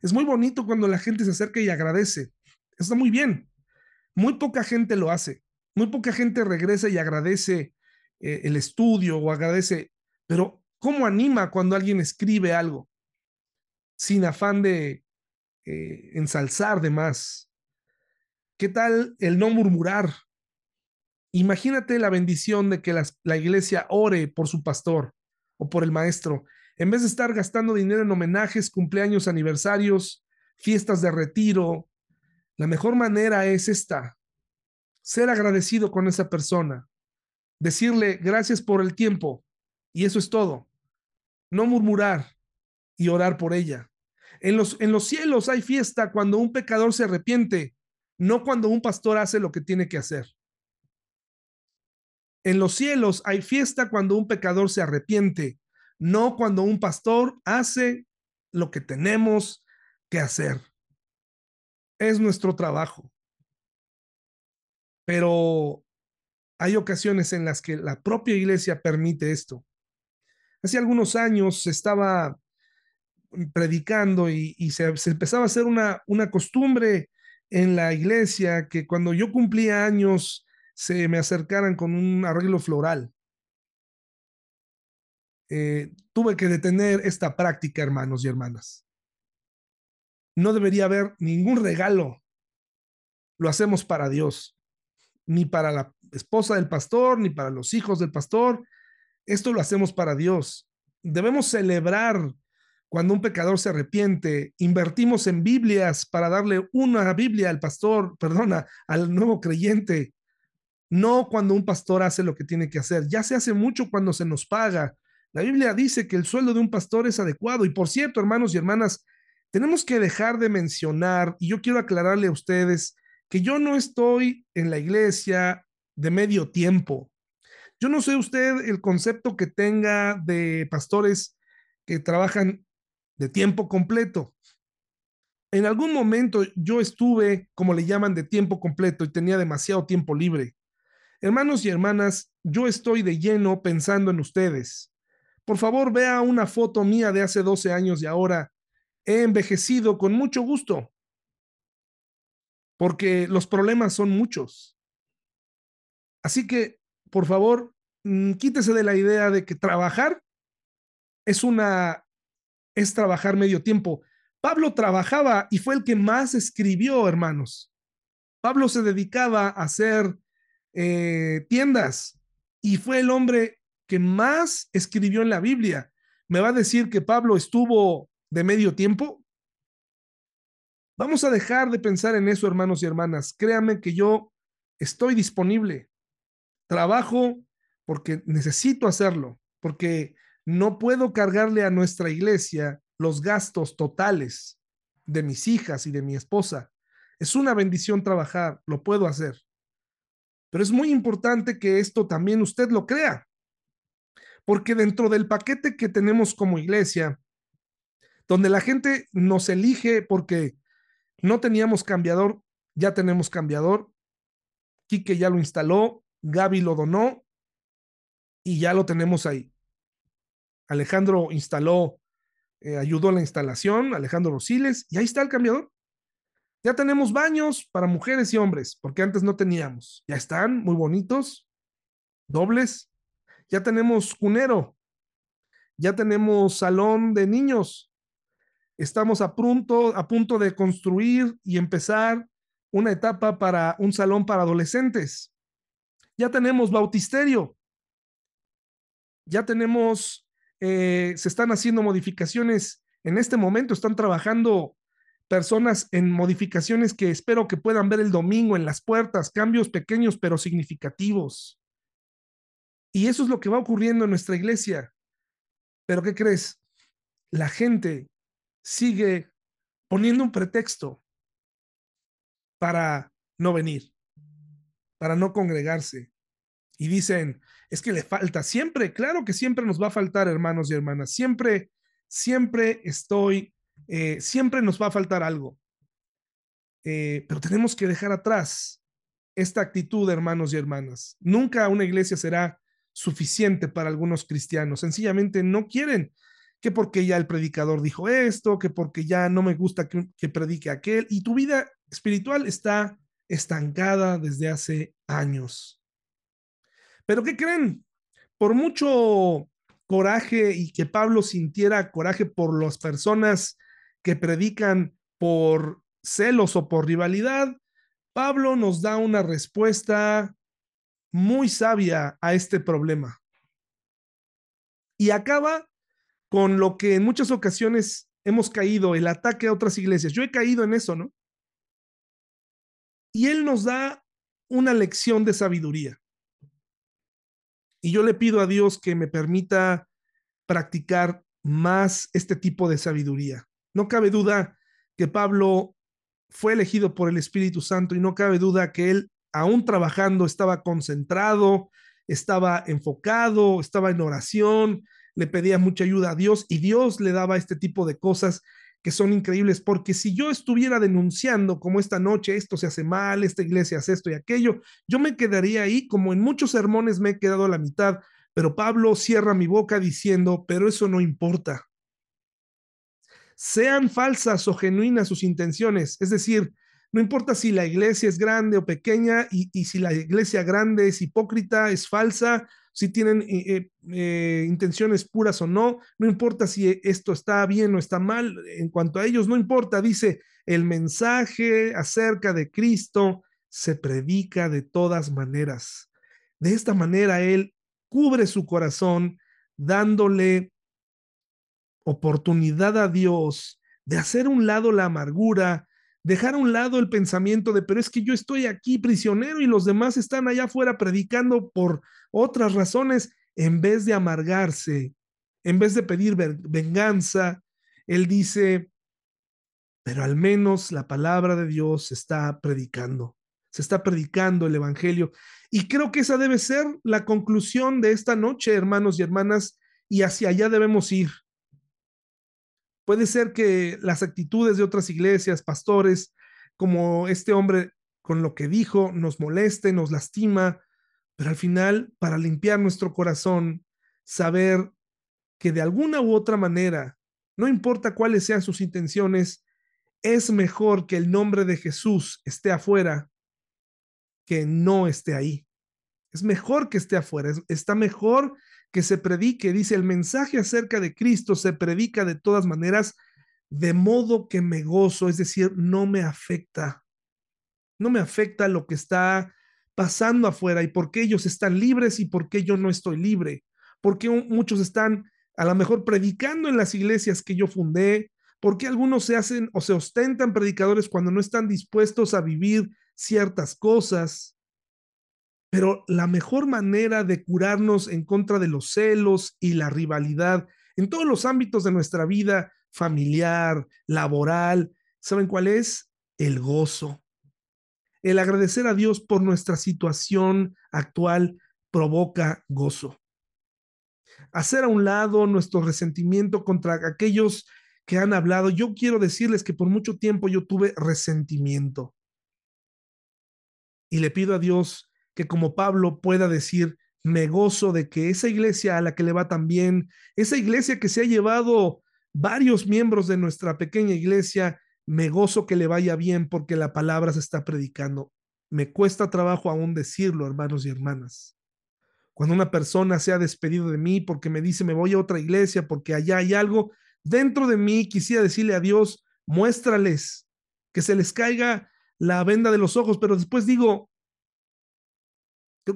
Speaker 1: Es muy bonito cuando la gente se acerca y agradece. Está muy bien. Muy poca gente lo hace. Muy poca gente regresa y agradece eh, el estudio o agradece, pero ¿cómo anima cuando alguien escribe algo sin afán de eh, ensalzar de más? ¿Qué tal el no murmurar? Imagínate la bendición de que la iglesia ore por su pastor o por el maestro, en vez de estar gastando dinero en homenajes, cumpleaños, aniversarios, fiestas de retiro. La mejor manera es esta, ser agradecido con esa persona, decirle gracias por el tiempo y eso es todo. No murmurar y orar por ella. En los, en los cielos hay fiesta cuando un pecador se arrepiente, no cuando un pastor hace lo que tiene que hacer. En los cielos hay fiesta cuando un pecador se arrepiente, no cuando un pastor hace lo que tenemos que hacer. Es nuestro trabajo pero hay ocasiones en las que la propia iglesia permite esto. Hace algunos años se estaba predicando y, se, empezaba a hacer una, una costumbre en la iglesia que cuando yo cumplía años se me acercaran con un arreglo floral. Eh, tuve que detener esta práctica, hermanos y hermanas. No debería haber ningún regalo. Lo hacemos para Dios ni para la esposa del pastor, ni para los hijos del pastor. Esto lo hacemos para Dios. Debemos celebrar cuando un pecador se arrepiente. Invertimos en Biblias para darle una Biblia al pastor, perdona, al nuevo creyente. No cuando un pastor hace lo que tiene que hacer. Ya se hace mucho cuando se nos paga. La Biblia dice que el sueldo de un pastor es adecuado. Y por cierto, hermanos y hermanas, tenemos que dejar de mencionar, y yo quiero aclararle a ustedes, que yo no estoy en la iglesia de medio tiempo. Yo no sé usted el concepto que tenga de pastores que trabajan de tiempo completo. En algún momento yo estuve, como le llaman, de tiempo completo y tenía demasiado tiempo libre. Hermanos y hermanas, yo estoy de lleno pensando en ustedes. Por favor, vea una foto mía de hace 12 años y ahora he envejecido con mucho gusto porque los problemas son muchos. Así que, por favor, mm, quítese de la idea de que trabajar es una es trabajar medio tiempo. Pablo trabajaba y fue el que más escribió, hermanos. Pablo se dedicaba a hacer eh, tiendas y fue el hombre que más escribió en la Biblia. ¿Me va a decir que Pablo estuvo de medio tiempo? Vamos a dejar de pensar en eso, hermanos y hermanas. Créanme que yo estoy disponible. Trabajo porque necesito hacerlo, porque no puedo cargarle a nuestra iglesia los gastos totales de mis hijas y de mi esposa. Es una bendición trabajar, lo puedo hacer. Pero es muy importante que esto también usted lo crea, porque dentro del paquete que tenemos como iglesia, donde la gente nos elige porque no teníamos cambiador, ya tenemos cambiador. Quique ya lo instaló, Gaby lo donó y ya lo tenemos ahí. Alejandro instaló, eh, ayudó a la instalación, Alejandro Rosiles, y ahí está el cambiador. Ya tenemos baños para mujeres y hombres, porque antes no teníamos. Ya están muy bonitos, dobles. Ya tenemos cunero. Ya tenemos salón de niños. Estamos a punto, a punto de construir y empezar una etapa para un salón para adolescentes. Ya tenemos bautisterio. Ya tenemos, eh, se están haciendo modificaciones. En este momento están trabajando personas en modificaciones que espero que puedan ver el domingo en las puertas, cambios pequeños pero significativos. Y eso es lo que va ocurriendo en nuestra iglesia. Pero ¿qué crees? La gente sigue poniendo un pretexto para no venir, para no congregarse. Y dicen, es que le falta siempre, claro que siempre nos va a faltar, hermanos y hermanas, siempre, siempre estoy eh, siempre nos va a faltar algo. Eh, pero tenemos que dejar atrás esta actitud, hermanos y hermanas. Nunca una iglesia será suficiente para algunos cristianos. Sencillamente no quieren que porque ya el predicador dijo esto, que porque ya no me gusta que, que predique aquel, y tu vida espiritual está estancada desde hace años. Pero ¿qué creen? Por mucho coraje y que Pablo sintiera coraje por las personas que predican por celos o por rivalidad, Pablo nos da una respuesta muy sabia a este problema. Y acaba con lo que en muchas ocasiones hemos caído, el ataque a otras iglesias. Yo he caído en eso, ¿no? Y él nos da una lección de sabiduría. Y yo le pido a Dios que me permita practicar más este tipo de sabiduría. No cabe duda que Pablo fue elegido por el Espíritu Santo y no cabe duda que él, aún trabajando, estaba concentrado, estaba enfocado, estaba en oración, le pedía mucha ayuda a Dios y Dios le daba este tipo de cosas que son increíbles, porque si yo estuviera denunciando como esta noche, esto se hace mal, esta iglesia hace esto y aquello, yo me quedaría ahí, como en muchos sermones me he quedado a la mitad, pero Pablo cierra mi boca diciendo, pero eso no importa sean falsas o genuinas sus intenciones. Es decir, no importa si la iglesia es grande o pequeña y, si la iglesia grande es hipócrita, es falsa, si tienen eh, eh, intenciones puras o no, no importa si esto está bien o está mal, en cuanto a ellos, no importa, dice, el mensaje acerca de Cristo se predica de todas maneras. De esta manera, Él cubre su corazón dándole oportunidad a Dios de hacer un lado la amargura, dejar a un lado el pensamiento de, pero es que yo estoy aquí prisionero y los demás están allá afuera predicando por otras razones, en vez de amargarse, en vez de pedir venganza, él dice, pero al menos la palabra de Dios se está predicando, se está predicando el Evangelio. Y creo que esa debe ser la conclusión de esta noche, hermanos y hermanas, y hacia allá debemos ir. Puede ser que las actitudes de otras iglesias, pastores, como este hombre con lo que dijo, nos moleste, nos lastima, pero al final, para limpiar nuestro corazón, saber que de alguna u otra manera, no importa cuáles sean sus intenciones, es mejor que el nombre de Jesús esté afuera que no esté ahí. Es mejor que esté afuera, está mejor que se predique, dice, el mensaje acerca de Cristo se predica de todas maneras, de modo que me gozo, es decir, no me afecta, no me afecta lo que está pasando afuera y por qué ellos están libres y por qué yo no estoy libre, porque muchos están a lo mejor predicando en las iglesias que yo fundé, porque algunos se hacen o se ostentan predicadores cuando no están dispuestos a vivir ciertas cosas. Pero la mejor manera de curarnos en contra de los celos y la rivalidad en todos los ámbitos de nuestra vida, familiar, laboral, ¿saben cuál es? El gozo. El agradecer a Dios por nuestra situación actual provoca gozo. Hacer a un lado nuestro resentimiento contra aquellos que han hablado. Yo quiero decirles que por mucho tiempo yo tuve resentimiento. Y le pido a Dios que como Pablo pueda decir, me gozo de que esa iglesia a la que le va tan bien, esa iglesia que se ha llevado varios miembros de nuestra pequeña iglesia, me gozo que le vaya bien porque la palabra se está predicando. Me cuesta trabajo aún decirlo, hermanos y hermanas. Cuando una persona se ha despedido de mí porque me dice me voy a otra iglesia porque allá hay algo, dentro de mí quisiera decirle a Dios, muéstrales, que se les caiga la venda de los ojos, pero después digo,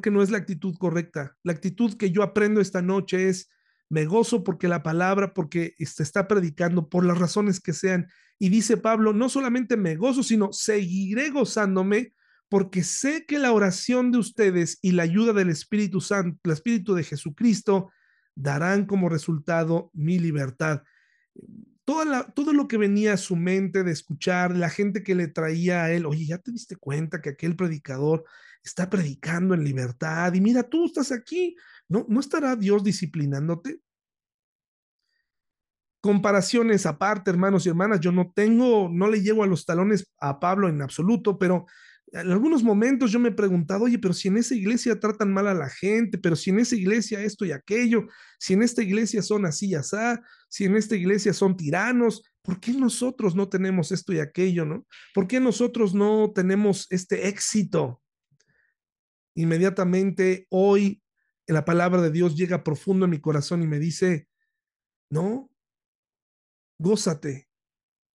Speaker 1: que no es la actitud correcta. La actitud que yo aprendo esta noche es, me gozo porque la palabra, porque se está predicando por las razones que sean. Y dice Pablo, no solamente me gozo, sino seguiré gozándome porque sé que la oración de ustedes y la ayuda del Espíritu Santo, el Espíritu de Jesucristo, darán como resultado mi libertad todo lo que venía a su mente de escuchar, la gente que le traía a él, oye, ya te diste cuenta que aquel predicador está predicando en libertad y mira, tú estás aquí, ¿no, ¿no estará Dios disciplinándote? Comparaciones aparte, hermanos y hermanas, yo no tengo, no le llevo a los talones a Pablo en absoluto, pero en algunos momentos yo me he preguntado, oye, pero si en esa iglesia tratan mal a la gente, pero si en esa iglesia esto y aquello, si en esta iglesia son así y así, si en esta iglesia son tiranos, ¿por qué nosotros no tenemos esto y aquello, no? ¿Por qué nosotros no tenemos este éxito? Inmediatamente hoy la palabra de Dios llega profundo en mi corazón y me dice, no, gózate,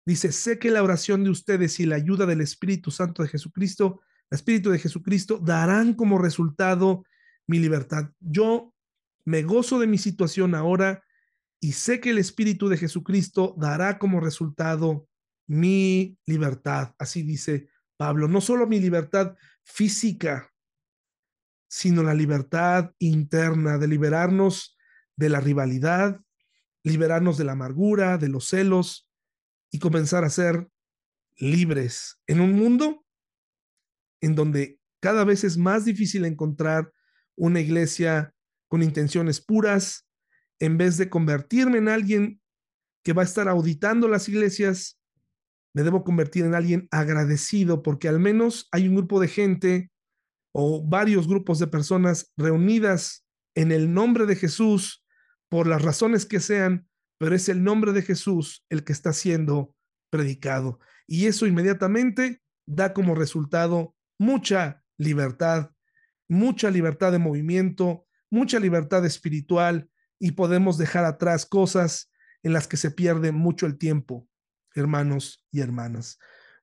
Speaker 1: Dice, sé que la oración de ustedes y la ayuda del Espíritu Santo de Jesucristo, el Espíritu de Jesucristo, darán como resultado mi libertad. Yo me gozo de mi situación ahora y sé que el Espíritu de Jesucristo dará como resultado mi libertad. Así dice Pablo, no solo mi libertad física, sino la libertad interna de liberarnos de la rivalidad, liberarnos de la amargura, de los celos, y comenzar a ser libres en un mundo en donde cada vez es más difícil encontrar una iglesia con intenciones puras, en vez de convertirme en alguien que va a estar auditando las iglesias, me debo convertir en alguien agradecido porque al menos hay un grupo de gente o varios grupos de personas reunidas en el nombre de Jesús por las razones que sean pero es el nombre de Jesús el que está siendo predicado. Y eso inmediatamente da como resultado mucha libertad, mucha libertad de movimiento, mucha libertad espiritual y podemos dejar atrás cosas en las que se pierde mucho el tiempo, hermanos y hermanas.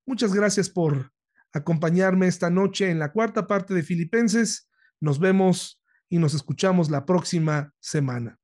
Speaker 1: Muchas gracias por acompañarme esta noche en la cuarta parte de Filipenses. Nos vemos y nos escuchamos la próxima semana.